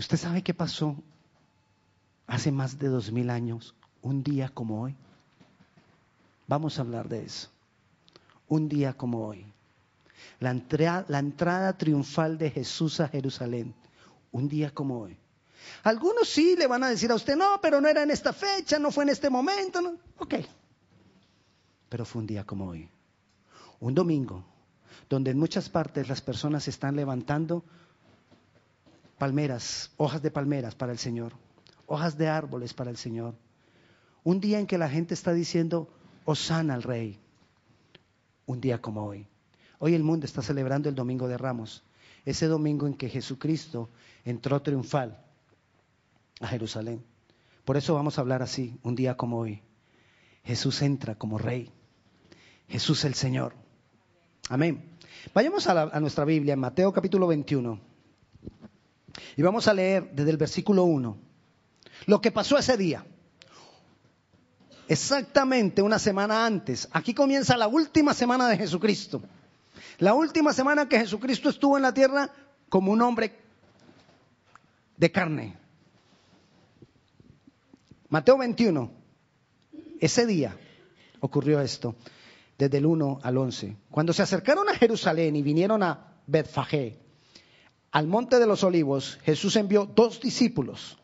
¿Usted sabe qué pasó hace más de dos mil años, un día como hoy? Vamos a hablar de eso. Un día como hoy. La, la entrada triunfal de Jesús a Jerusalén. Un día como hoy. Algunos sí le van a decir a usted, no, pero no era en esta fecha, no fue en este momento. No. Ok. Pero fue un día como hoy. Un domingo, donde en muchas partes las personas están levantando palmeras, hojas de palmeras para el Señor, hojas de árboles para el Señor. Un día en que la gente está diciendo, Osana al Rey. Un día como hoy. Hoy el mundo está celebrando el Domingo de Ramos, ese domingo en que Jesucristo entró triunfal a Jerusalén. Por eso vamos a hablar así, un día como hoy. Jesús entra como Rey. Jesús el Señor. Amén. Vayamos a, nuestra Biblia, en Mateo capítulo 21. Y vamos a leer desde el versículo 1 lo que pasó ese día. Exactamente una semana antes. Aquí comienza la última semana de Jesucristo. La última semana que Jesucristo estuvo en la tierra como un hombre de carne. Mateo 21. Ese día ocurrió esto desde el 1 al 11. Cuando se acercaron a Jerusalén y vinieron a Betfagé, al monte de los olivos, Jesús envió dos discípulos,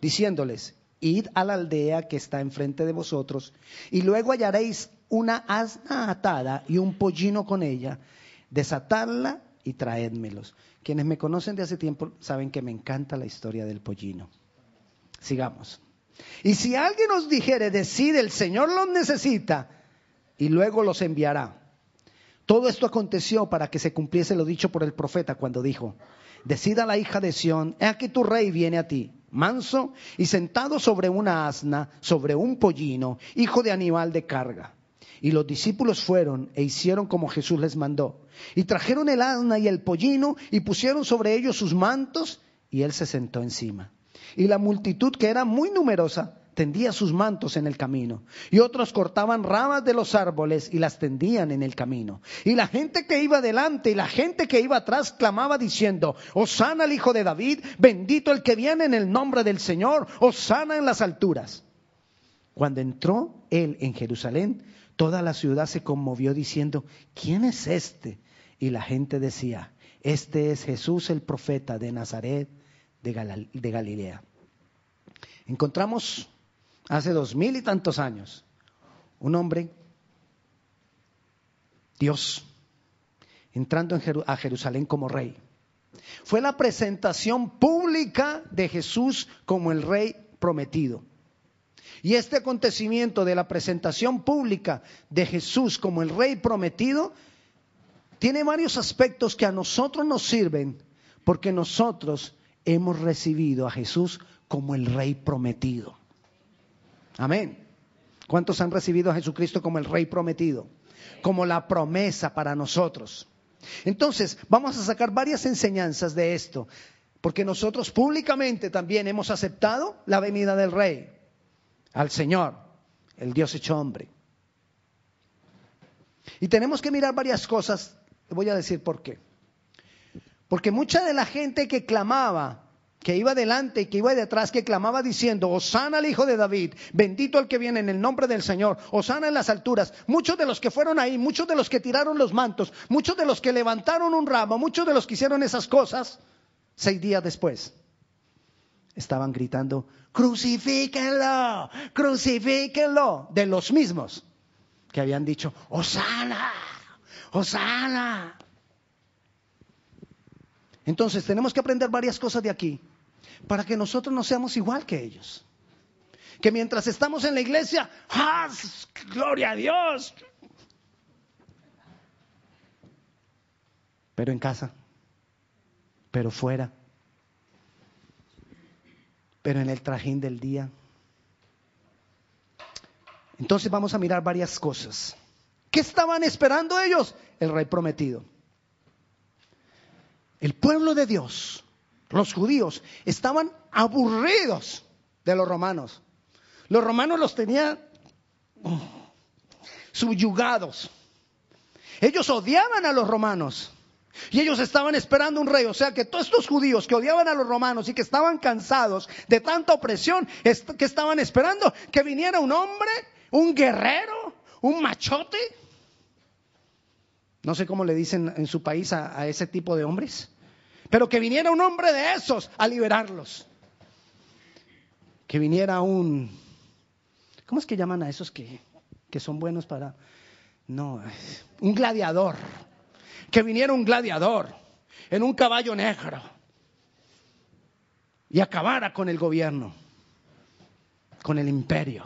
diciéndoles, id a la aldea que está enfrente de vosotros, y luego hallaréis una asna atada y un pollino con ella, desatadla y traédmelos. Quienes me conocen de hace tiempo saben que me encanta la historia del pollino. Sigamos. Y si alguien os dijere, decide, el Señor los necesita, y luego los enviará. Todo esto aconteció para que se cumpliese lo dicho por el profeta cuando dijo, decida la hija de Sión, he aquí tu rey viene a ti, manso y sentado sobre una asna, sobre un pollino, hijo de animal de carga. Y los discípulos fueron e hicieron como Jesús les mandó. Y trajeron el asna y el pollino y pusieron sobre ellos sus mantos y él se sentó encima. Y la multitud, que era muy numerosa, tendía sus mantos en el camino. Y otros cortaban ramas de los árboles y las tendían en el camino. Y la gente que iba delante y la gente que iba atrás clamaba diciendo, Osana al Hijo de David, bendito el que viene en el nombre del Señor, Osana en las alturas. Cuando entró él en Jerusalén, toda la ciudad se conmovió diciendo, ¿quién es este? Y la gente decía, este es Jesús el profeta de Nazaret de, Galilea. Encontramos hace dos mil y tantos años, un hombre, Dios, entrando a Jerusalén como rey. Fue la presentación pública de Jesús como el rey prometido. Y este acontecimiento de la presentación pública de Jesús como el rey prometido tiene varios aspectos que a nosotros nos sirven porque nosotros hemos recibido a Jesús como el rey prometido. Amén. ¿Cuántos han recibido a Jesucristo como el Rey prometido? Como la promesa para nosotros. Entonces, vamos a sacar varias enseñanzas de esto, porque nosotros públicamente también hemos aceptado la venida del Rey, al Señor, el Dios hecho hombre. Y tenemos que mirar varias cosas, voy a decir por qué. Porque mucha de la gente que clamaba que iba delante y que iba detrás, que clamaba diciendo, Osana al Hijo de David, bendito el que viene en el nombre del Señor, Osana en las alturas. Muchos de los que fueron ahí, muchos de los que tiraron los mantos, muchos de los que levantaron un ramo, muchos de los que hicieron esas cosas, seis días después, estaban gritando, crucifíquenlo, crucifíquenlo, de los mismos que habían dicho, Osana, Osana. Entonces tenemos que aprender varias cosas de aquí para que nosotros no seamos igual que ellos. Que mientras estamos en la iglesia, ¡ah! ¡Gloria a Dios! Pero en casa, pero fuera, pero en el trajín del día. Entonces vamos a mirar varias cosas. ¿Qué estaban esperando ellos? El rey prometido. El pueblo de Dios, los judíos, estaban aburridos de los romanos. Los romanos los tenían subyugados. Ellos odiaban a los romanos. Y ellos estaban esperando un rey. O sea que todos estos judíos que odiaban a los romanos y que estaban cansados de tanta opresión, que estaban esperando que viniera un hombre, un guerrero, un machote. No sé cómo le dicen en su país a, a ese tipo de hombres. Pero que viniera un hombre de esos a liberarlos. Que viniera un... ¿Cómo es que llaman a esos que, que son buenos para... No, un gladiador que viniera un gladiador en un caballo negro y acabara con el gobierno, con el imperio.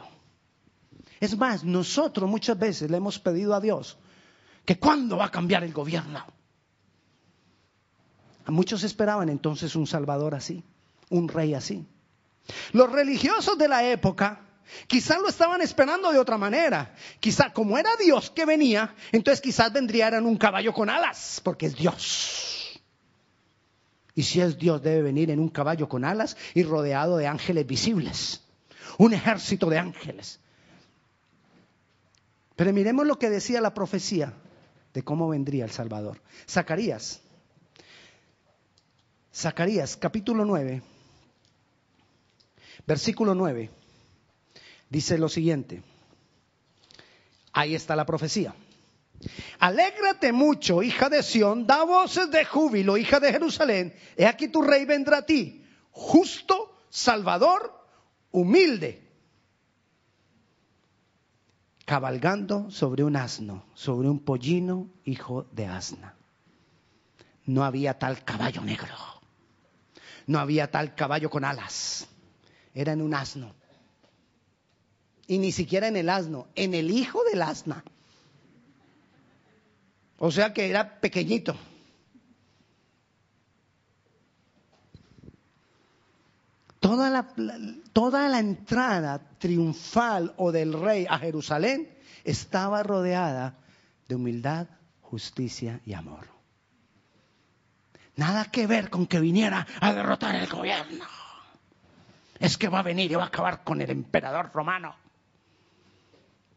Es más, nosotros muchas veces le hemos pedido a Dios que cuándo va a cambiar el gobierno. Muchos esperaban entonces un salvador así, un rey así. Los religiosos de la época Quizás lo estaban esperando de otra manera. Quizás como era Dios que venía, entonces quizás vendría en un caballo con alas, porque es Dios. Y si es Dios, debe venir en un caballo con alas y rodeado de ángeles visibles. Un ejército de ángeles. Pero miremos lo que decía la profecía de cómo vendría el Salvador. Zacarías. Zacarías, capítulo 9, versículo 9 dice lo siguiente. Ahí está la profecía. Alégrate mucho, hija de Sión, da voces de júbilo, hija de Jerusalén. He aquí tu rey vendrá a ti, justo, salvador, humilde, cabalgando sobre un asno, sobre un pollino, hijo de asna. No había tal caballo negro, no había tal caballo con alas, era en un asno. Y ni siquiera en el asno, en el hijo del asna. O sea que era pequeñito. Toda la, toda la entrada triunfal o del rey a Jerusalén estaba rodeada de humildad, justicia y amor. Nada que ver con que viniera a derrotar el gobierno. Es que va a venir y va a acabar con el emperador romano.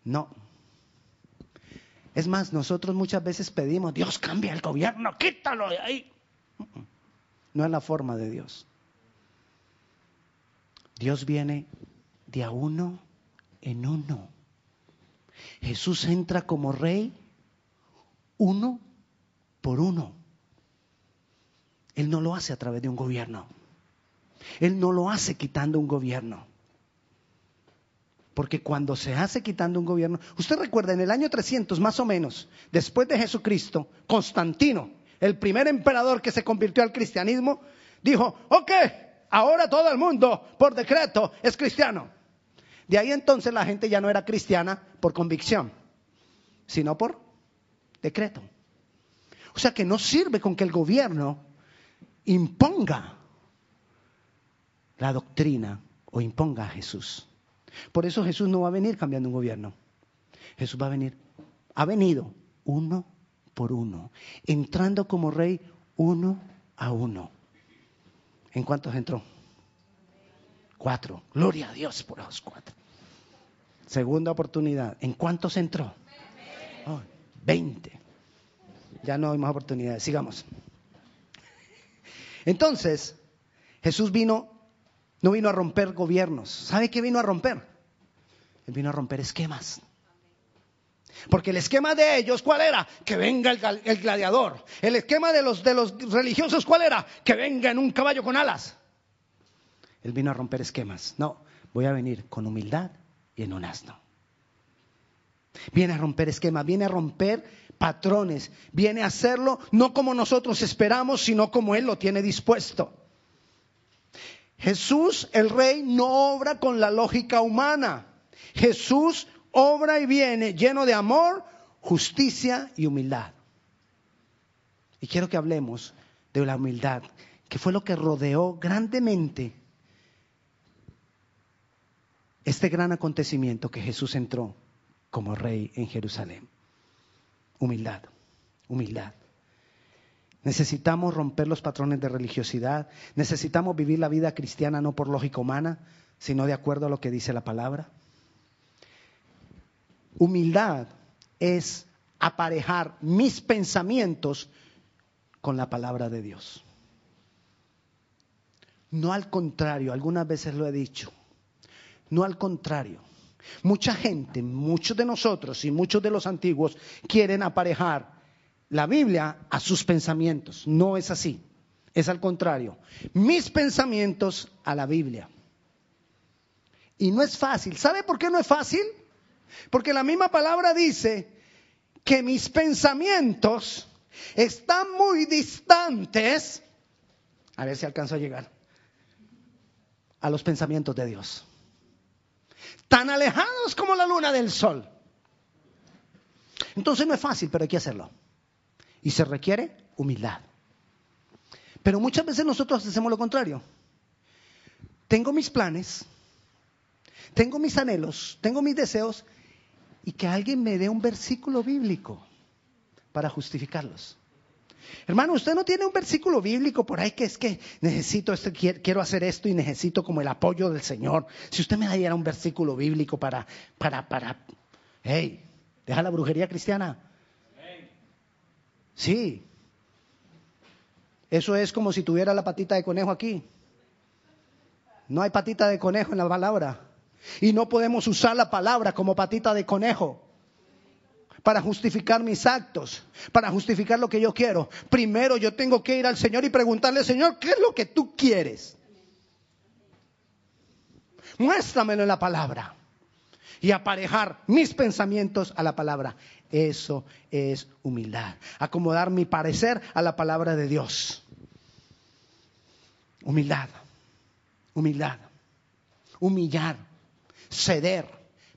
No. Es más, nosotros muchas veces pedimos, Dios cambia el gobierno, quítalo de ahí. No es la forma de Dios. Dios viene de a uno en uno. Jesús entra como rey uno por uno. Él no lo hace a través de un gobierno. Él no lo hace quitando un gobierno. Porque cuando se hace quitando un gobierno, usted recuerda, en el año 300 más o menos, después de Jesucristo, Constantino, el primer emperador que se convirtió al cristianismo, dijo, ok, ahora todo el mundo por decreto es cristiano. De ahí entonces la gente ya no era cristiana por convicción, sino por decreto. O sea que no sirve con que el gobierno imponga la doctrina o imponga a Jesús. Por eso Jesús no va a venir cambiando un gobierno. Jesús va a venir, ha venido uno por uno, entrando como rey uno a uno. ¿En cuántos entró? Cuatro. Gloria a Dios por los cuatro. Segunda oportunidad. ¿En cuántos entró? Veinte. Ya no hay más oportunidades. Sigamos. Entonces, Jesús vino no vino a romper gobiernos. ¿Sabe qué vino a romper? Él vino a romper esquemas. Porque el esquema de ellos, ¿cuál era? Que venga el, gladiador. El esquema de los, religiosos, ¿cuál era? Que venga en un caballo con alas. Él vino a romper esquemas. No, voy a venir con humildad y en un asno. Viene a romper esquemas, viene a romper patrones, viene a hacerlo no como nosotros esperamos, sino como Él lo tiene dispuesto. Jesús, el rey, no obra con la lógica humana. Jesús obra y viene lleno de amor, justicia y humildad. Y quiero que hablemos de la humildad, que fue lo que rodeó grandemente este gran acontecimiento que Jesús entró como rey en Jerusalén. Humildad, humildad. Necesitamos romper los patrones de religiosidad. Necesitamos vivir la vida cristiana no por lógica humana, sino de acuerdo a lo que dice la palabra. Humildad es aparejar mis pensamientos con la palabra de Dios. No al contrario, algunas veces lo he dicho. No al contrario. Mucha gente, muchos de nosotros y muchos de los antiguos quieren aparejar la Biblia a sus pensamientos. No es así. Es al contrario. Mis pensamientos a la Biblia. Y no es fácil. ¿Sabe por qué no es fácil? Porque la misma palabra dice que mis pensamientos están muy distantes. A ver si alcanzo a llegar. A los pensamientos de Dios. Tan alejados como la luna del sol. Entonces no es fácil, pero hay que hacerlo. Y se requiere humildad. Pero muchas veces nosotros hacemos lo contrario. Tengo mis planes, tengo mis anhelos, tengo mis deseos y que alguien me dé un versículo bíblico para justificarlos. Hermano, usted no tiene un versículo bíblico por ahí que es que necesito esto, quiero hacer esto y necesito como el apoyo del Señor. Si usted me diera un versículo bíblico para, para, para, hey, deja la brujería cristiana. Sí. Eso es como si tuviera la patita de conejo aquí. No hay patita de conejo en la palabra. Y no podemos usar la palabra como patita de conejo para justificar mis actos, para justificar lo que yo quiero. Primero yo tengo que ir al Señor y preguntarle, Señor, ¿qué es lo que tú quieres? Muéstramelo en la palabra. Y aparejar mis pensamientos a la palabra. Eso es humildad. Acomodar mi parecer a la palabra de Dios. Humildad. Humildad. Humillar ceder,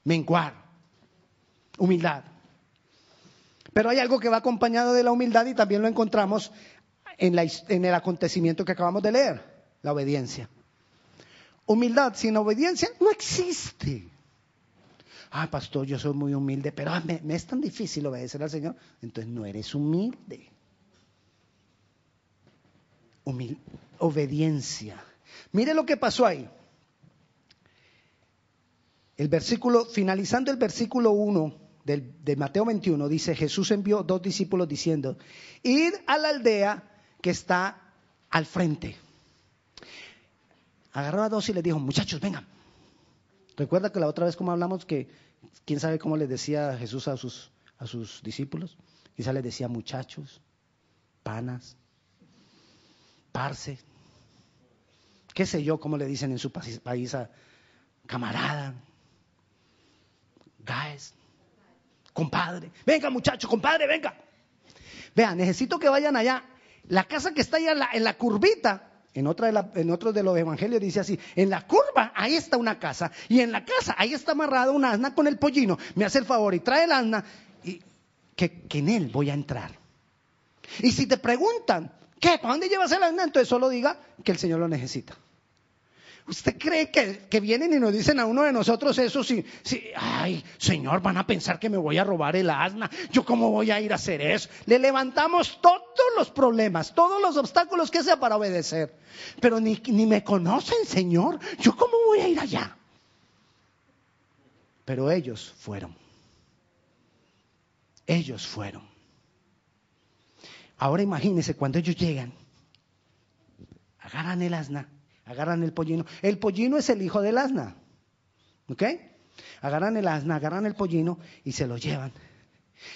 menguar. Humildad. Pero hay algo que va acompañado de la humildad y también lo encontramos en, el acontecimiento que acabamos de leer, la obediencia. Humildad sin obediencia no existe. Ah, pastor, yo soy muy humilde, pero ah, me, es tan difícil obedecer al Señor. Entonces no eres humilde. obediencia. Mire lo que pasó ahí. El versículo, finalizando el versículo 1 de Mateo 21, dice, Jesús envió dos discípulos diciendo, id a la aldea que está al frente. Agarró a dos y les dijo, muchachos, vengan. Recuerda que la otra vez como hablamos que, quién sabe cómo les decía Jesús a sus, a sus discípulos. Quizá les decía muchachos, panas, parce, qué sé yo cómo le dicen en su país a camarada, guys, compadre, venga muchacho, compadre, venga. Vean, necesito que vayan allá. La casa que está allá en la, curvita, en, otra de en otro de los evangelios dice así, en la curva ahí está una casa y en la casa ahí está amarrada una asna con el pollino. Me hace el favor y trae el asna y que, que en él voy a entrar. Y si te preguntan, ¿qué? ¿Para dónde llevas el asna? Entonces solo diga que el Señor lo necesita. ¿Usted cree que, vienen y nos dicen a uno de nosotros eso? Si, ay, Señor, van a pensar que me voy a robar el asna. ¿Yo cómo voy a ir a hacer eso? Le levantamos todos los problemas, todos los obstáculos que sea para obedecer. Pero ni, ni me conocen, Señor. ¿Yo cómo voy a ir allá? Pero ellos fueron. Ellos fueron. Ahora imagínense cuando ellos llegan, agarran el asna agarran el pollino. El pollino es el hijo del asna. ¿Ok? Agarran el asna, agarran el pollino y se lo llevan.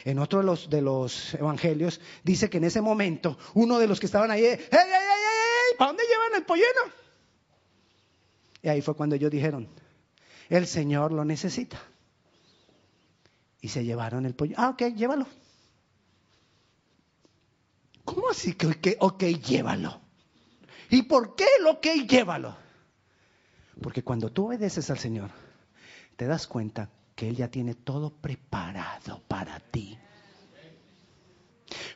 En otro de los, de los evangelios dice que en ese momento uno de los que estaban ahí, ¡Ey, ey, ey, ey! ¿Para dónde llevan el pollino? Y ahí fue cuando ellos dijeron, el Señor lo necesita. Y se llevaron el pollino. Ah, ok, llévalo. ¿Cómo así que ok, llévalo? ¿Y por qué lo que llévalo? Porque cuando tú obedeces al Señor, te das cuenta que Él ya tiene todo preparado para ti.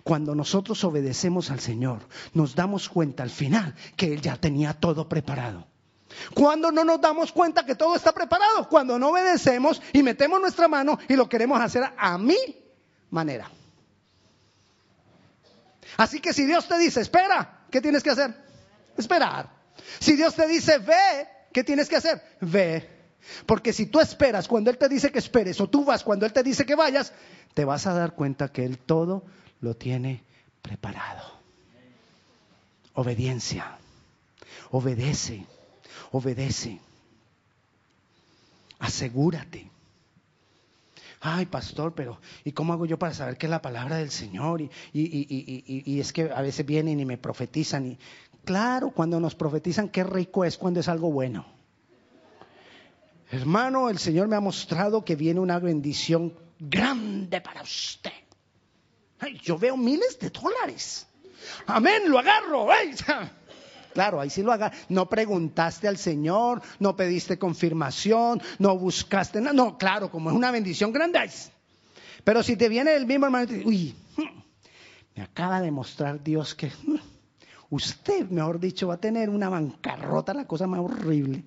Cuando nosotros obedecemos al Señor, nos damos cuenta al final que Él ya tenía todo preparado. Cuando no nos damos cuenta que todo está preparado, cuando no obedecemos y metemos nuestra mano y lo queremos hacer a mi manera. Así que si Dios te dice, espera, ¿qué tienes que hacer? Esperar. Si Dios te dice, ve, ¿qué tienes que hacer? Ve. Porque si tú esperas cuando Él te dice que esperes o tú vas cuando Él te dice que vayas, te vas a dar cuenta que Él todo lo tiene preparado. Obediencia. Obedece. Obedece. Asegúrate. Ay, pastor, pero ¿y cómo hago yo para saber que es la palabra del Señor? Y, y, es que a veces vienen y me profetizan. Y, claro, cuando nos profetizan, qué rico es cuando es algo bueno. Hermano, el Señor me ha mostrado que viene una bendición grande para usted. Ay, yo veo miles de dólares. Amén, lo agarro. Claro, ahí sí lo haga. No preguntaste al Señor, no pediste confirmación, no buscaste nada. No, claro, como es una bendición grande. Pero si te viene el mismo hermano uy, me acaba de mostrar Dios que usted, mejor dicho, va a tener una bancarrota, la cosa más horrible.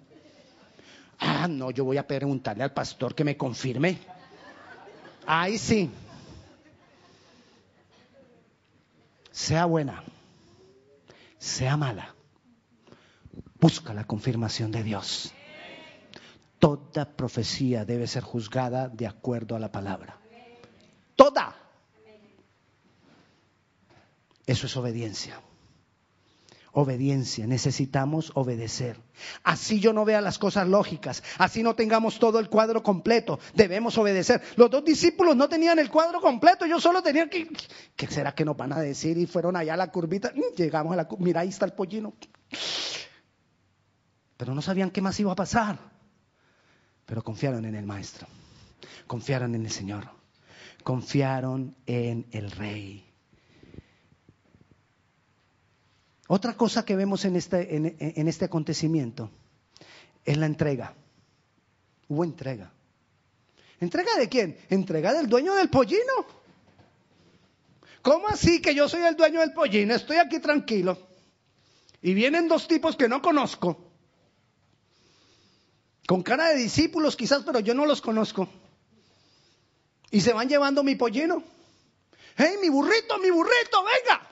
Ah, no, yo voy a preguntarle al pastor que me confirme. Ahí sí. Sea buena, sea mala Busca la confirmación de Dios. Toda profecía debe ser juzgada de acuerdo a la palabra. Toda. Eso es obediencia. Obediencia, necesitamos obedecer. Así yo no vea las cosas lógicas, así no tengamos todo el cuadro completo, debemos obedecer. Los dos discípulos no tenían el cuadro completo, ellos solo tenían que, ¿qué será que nos van a decir? Y fueron allá a la curvita, mm, llegamos a la mira ahí está el pollino pero no sabían qué más iba a pasar. Pero confiaron en el Maestro, confiaron en el Señor, confiaron en el Rey. Otra cosa que vemos en este, en, este acontecimiento es la entrega. Hubo entrega. ¿Entrega de quién? Entrega del dueño del pollino. ¿Cómo así que yo soy el dueño del pollino? Estoy aquí tranquilo. Y vienen dos tipos que no conozco con cara de discípulos quizás, pero yo no los conozco. Y se van llevando mi pollino. ¡Hey, mi burrito, mi burrito, venga!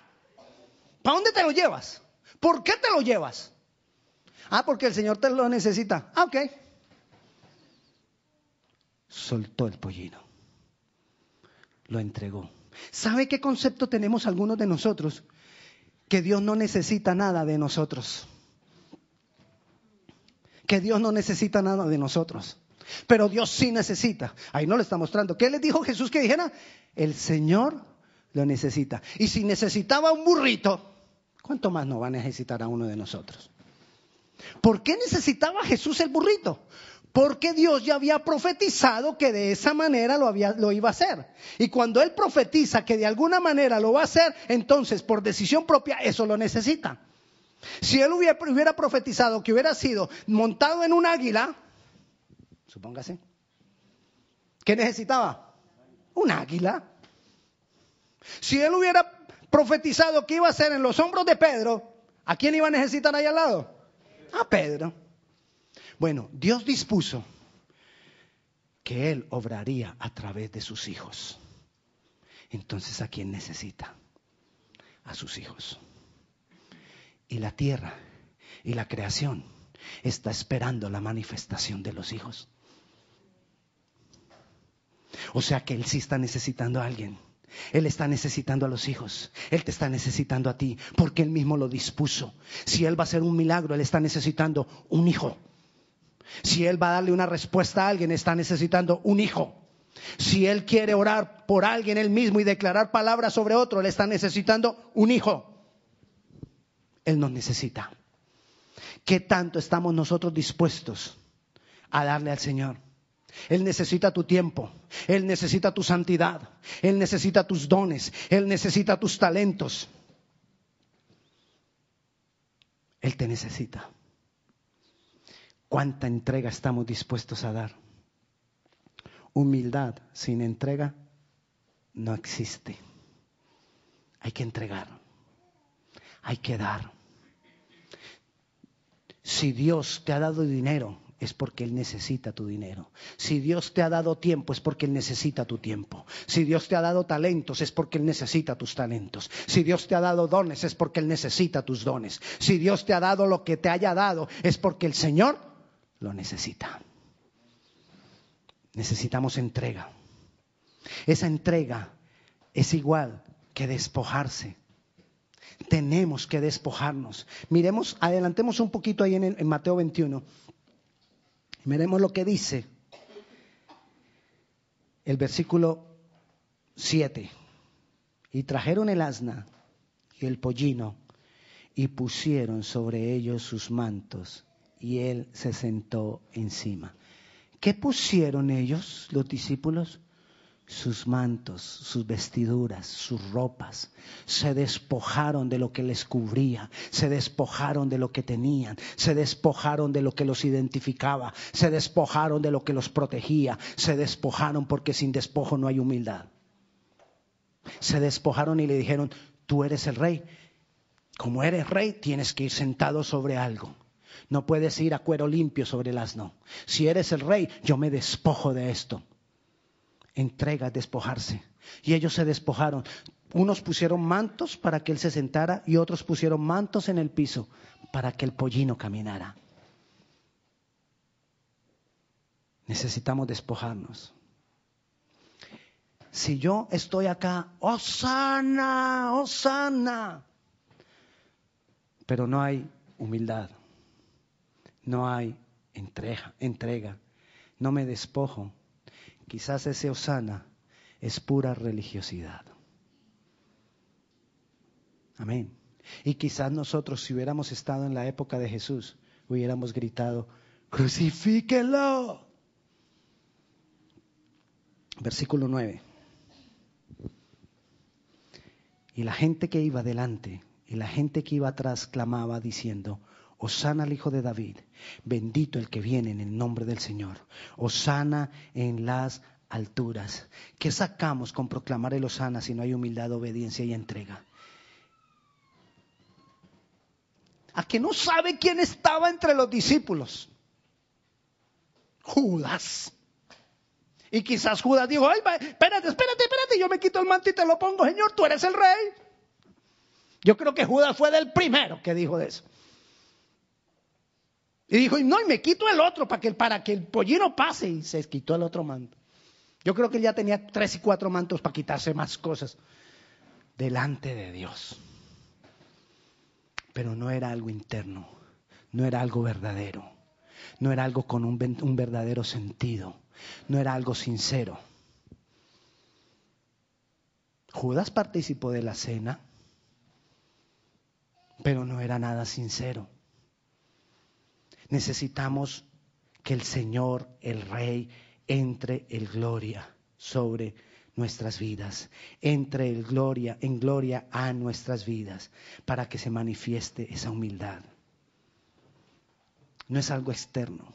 ¿Para dónde te lo llevas? ¿Por qué te lo llevas? Ah, porque el Señor te lo necesita. Ah, ok. Soltó el pollino. Lo entregó. ¿Sabe qué concepto tenemos algunos de nosotros? Que Dios no necesita nada de nosotros que Dios no necesita nada de nosotros. Pero Dios sí necesita. Ahí no le está mostrando. ¿Qué le dijo Jesús que dijera? El Señor lo necesita. Y si necesitaba un burrito, ¿cuánto más no va a necesitar a uno de nosotros? ¿Por qué necesitaba Jesús el burrito? Porque Dios ya había profetizado que de esa manera lo, había, lo iba a hacer. Y cuando Él profetiza que de alguna manera lo va a hacer, entonces por decisión propia eso lo necesita. Si él hubiera, profetizado que hubiera sido montado en un águila, supóngase, ¿qué necesitaba? Un águila. Si él hubiera profetizado que iba a ser en los hombros de Pedro, ¿a quién iba a necesitar ahí al lado? A Pedro. Bueno, Dios dispuso que Él obraría a través de sus hijos. Entonces, ¿a quién necesita? A sus hijos y la tierra y la creación está esperando la manifestación de los hijos. O sea que Él sí está necesitando a alguien. Él está necesitando a los hijos. Él te está necesitando a ti porque Él mismo lo dispuso. Si Él va a hacer un milagro, Él está necesitando un hijo. Si Él va a darle una respuesta a alguien, está necesitando un hijo. Si Él quiere orar por alguien Él mismo y declarar palabras sobre otro, Él está necesitando un hijo. Él nos necesita. ¿Qué tanto estamos nosotros dispuestos a darle al Señor? Él necesita tu tiempo, Él necesita tu santidad, Él necesita tus dones, Él necesita tus talentos. Él te necesita. ¿Cuánta entrega estamos dispuestos a dar? Humildad sin entrega no existe. Hay que entregar hay que dar. Si Dios te ha dado dinero, es porque Él necesita tu dinero. Si Dios te ha dado tiempo, es porque Él necesita tu tiempo. Si Dios te ha dado talentos, es porque Él necesita tus talentos. Si Dios te ha dado dones, es porque Él necesita tus dones. Si Dios te ha dado lo que te haya dado, es porque el Señor lo necesita. Necesitamos entrega. Esa entrega es igual que despojarse Tenemos que despojarnos. Miremos, adelantemos un poquito ahí en, en Mateo 21. Miremos lo que dice el versículo 7. Y trajeron el asna y el pollino y pusieron sobre ellos sus mantos y él se sentó encima. ¿Qué pusieron ellos, los discípulos? Sus mantos, sus vestiduras, sus ropas. Se despojaron de lo que les cubría, se despojaron de lo que tenían, se despojaron de lo que los identificaba, se despojaron de lo que los protegía, se despojaron porque sin despojo no hay humildad. Se despojaron y le dijeron, tú eres el rey. Como eres rey, tienes que ir sentado sobre algo. No puedes ir a cuero limpio sobre el asno. Si eres el rey, yo me despojo de esto. Entrega, despojarse. Y ellos se despojaron. Unos pusieron mantos para que él se sentara y otros pusieron mantos en el piso para que el pollino caminara. Necesitamos despojarnos. Si yo estoy acá, Osana, Osana, pero no hay humildad, no hay entrega, entrega, no me despojo. Quizás ese Osana es pura religiosidad. Amén. Y quizás nosotros, si hubiéramos estado en la época de Jesús, hubiéramos gritado, crucifíquelo. Versículo 9. Y la gente que iba delante y la gente que iba atrás clamaba diciendo, Osana al Hijo de David, bendito el que viene en el nombre del Señor, Osana en las alturas. ¿Qué sacamos con proclamar el Osana si no hay humildad, obediencia y entrega? A que no sabe quién estaba entre los discípulos. Judas. Y quizás Judas dijo, ay, espérate, espérate, espérate, yo me quito el manto y te lo pongo, Señor, tú eres el rey. Yo creo que Judas fue del primero que dijo eso. Y dijo, no, y me quito el otro para que, para que el pollino pase. Y se quitó el otro manto. Yo creo que él ya tenía tres y cuatro mantos para quitarse más cosas delante de Dios. Pero no era algo interno, no era algo verdadero, no era algo con un, un verdadero sentido, no era algo sincero. Judas participó de la cena, pero no era nada sincero. Necesitamos que el Señor, el Rey, entre el gloria sobre nuestras vidas, entre el gloria en gloria a nuestras vidas, para que se manifieste esa humildad. No es algo externo,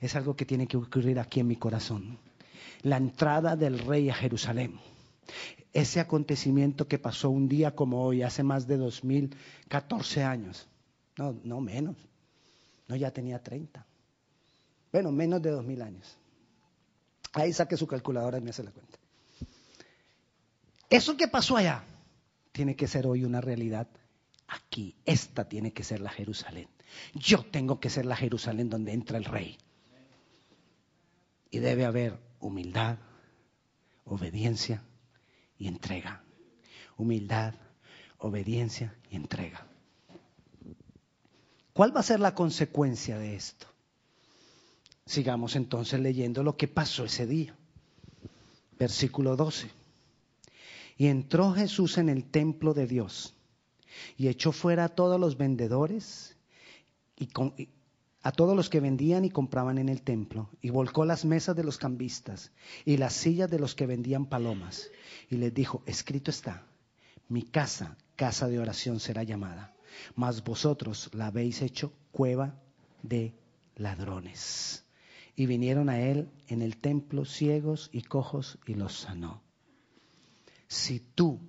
es algo que tiene que ocurrir aquí en mi corazón. La entrada del rey a Jerusalén ese acontecimiento que pasó un día como hoy, hace más de 2014 años. No, no menos. No, ya tenía 30. Bueno, menos de 2000 años. Ahí saque su calculadora y me hace la cuenta. Eso que pasó allá tiene que ser hoy una realidad aquí. Esta tiene que ser la Jerusalén. Yo tengo que ser la Jerusalén donde entra el rey. Y debe haber humildad, obediencia, y entrega. Humildad, obediencia y entrega. ¿Cuál va a ser la consecuencia de esto? Sigamos entonces leyendo lo que pasó ese día. Versículo 12. Y entró Jesús en el templo de Dios y echó fuera a todos los vendedores y, a todos los que vendían y compraban en el templo, y volcó las mesas de los cambistas y las sillas de los que vendían palomas, y les dijo, escrito está, mi casa, casa de oración será llamada, mas vosotros la habéis hecho cueva de ladrones. Y vinieron a él en el templo ciegos y cojos y los sanó. Si tú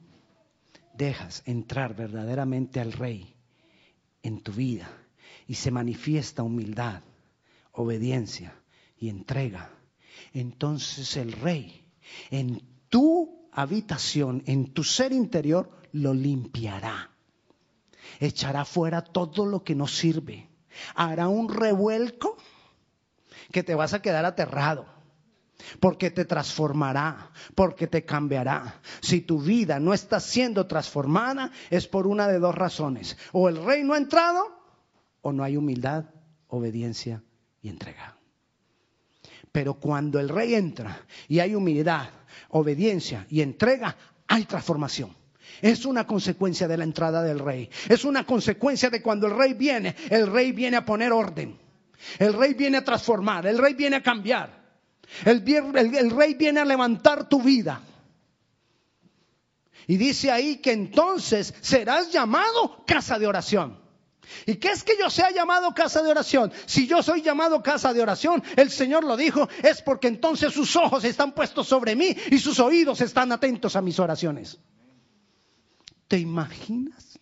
dejas entrar verdaderamente al rey en tu vida, y se manifiesta humildad, obediencia y entrega, entonces el rey en tu habitación, en tu ser interior, lo limpiará. Echará fuera todo lo que no sirve. Hará un revuelco que te vas a quedar aterrado. porque te transformará, porque te cambiará. Si tu vida no está siendo transformada, es por una de dos razones. O el rey no ha entrado, o no hay humildad, obediencia y entrega. Pero cuando el rey entra y hay humildad, obediencia y entrega, hay transformación. Es una consecuencia de la entrada del rey. Es una consecuencia de cuando el rey viene, el rey viene a poner orden. El rey viene a transformar, el rey viene a cambiar. El, rey viene a levantar tu vida. Y dice ahí que entonces serás llamado casa de oración. ¿Y qué es que yo sea llamado casa de oración? Si yo soy llamado casa de oración, el Señor lo dijo, es porque entonces sus ojos están puestos sobre mí y sus oídos están atentos a mis oraciones. ¿Te imaginas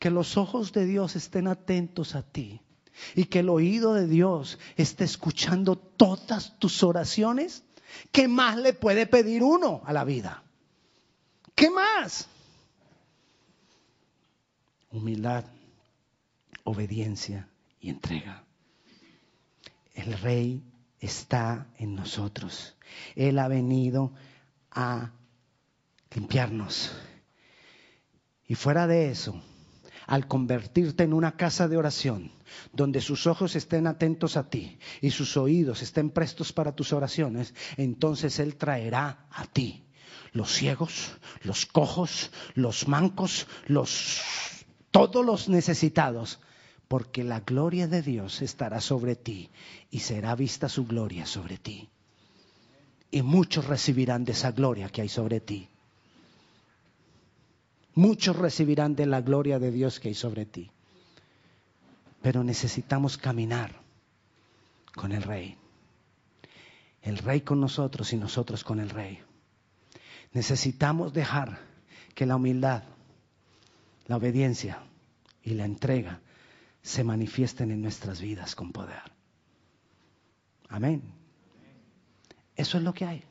que los ojos de Dios estén atentos a ti y que el oído de Dios esté escuchando todas tus oraciones? ¿Qué más le puede pedir uno a la vida? ¿Qué más? Humildad, obediencia y entrega. El rey está en nosotros. Él ha venido a limpiarnos, y fuera de eso, al convertirte en una casa de oración, donde sus ojos estén atentos a ti y sus oídos estén prestos para tus oraciones, entonces Él traerá a ti los ciegos, los cojos, los mancos, los todos los necesitados, porque la gloria de Dios estará sobre ti y será vista su gloria sobre ti. Y muchos recibirán de esa gloria que hay sobre ti muchos recibirán de la gloria de Dios que hay sobre ti. Pero necesitamos caminar con el Rey. El Rey con nosotros y nosotros con el Rey. Necesitamos dejar que la humildad, la obediencia y la entrega se manifiesten en nuestras vidas con poder. Amén. Eso es lo que hay.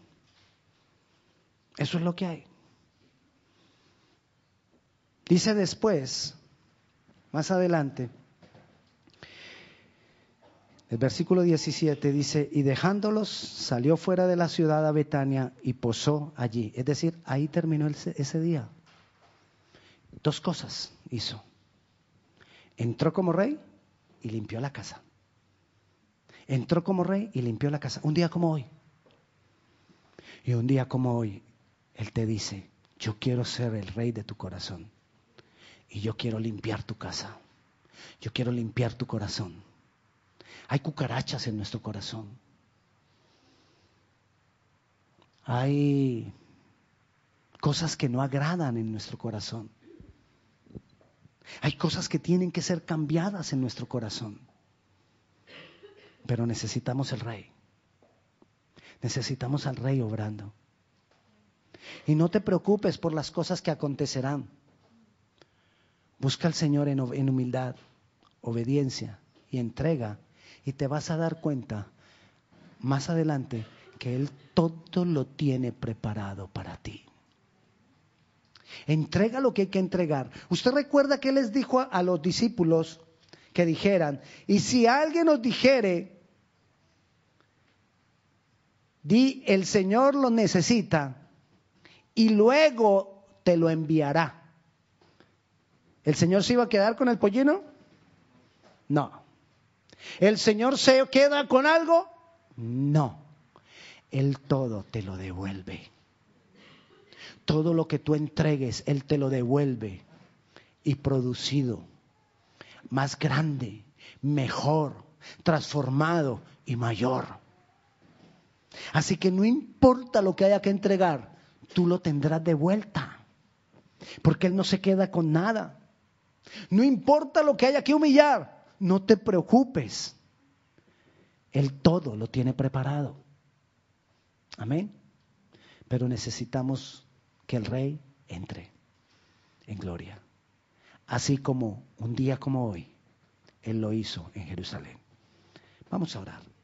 Eso es lo que hay. Dice después, más adelante, el versículo 17 dice, y dejándolos salió fuera de la ciudad a Betania y posó allí. Es decir, ahí terminó ese día. Dos cosas hizo. Entró como rey y limpió la casa. Entró como rey y limpió la casa. Un día como hoy. Y un día como hoy, Él te dice, yo quiero ser el rey de tu corazón. Y yo quiero limpiar tu casa. Yo quiero limpiar tu corazón. Hay cucarachas en nuestro corazón. Hay cosas que no agradan en nuestro corazón. Hay cosas que tienen que ser cambiadas en nuestro corazón. Pero necesitamos el rey. Necesitamos al rey obrando. Y no te preocupes por las cosas que acontecerán. Busca al Señor en, humildad, obediencia y entrega y te vas a dar cuenta más adelante que Él todo lo tiene preparado para ti. Entrega lo que hay que entregar. Usted recuerda que les dijo a, los discípulos que dijeran, y si alguien nos dijere, di, el Señor lo necesita, y luego te lo enviará. ¿El Señor se iba a quedar con el pollino? No. ¿El Señor se queda con algo? No. Él todo te lo devuelve. Todo lo que tú entregues, Él te lo devuelve. Y producido, más grande, mejor, transformado y mayor. Así que no importa lo que haya que entregar, tú lo tendrás de vuelta. Porque Él no se queda con nada. No importa lo que haya que humillar, no te preocupes. Él todo lo tiene preparado. Amén. Pero necesitamos que el rey entre en gloria. Así como un día como hoy, Él lo hizo en Jerusalén. Vamos a orar.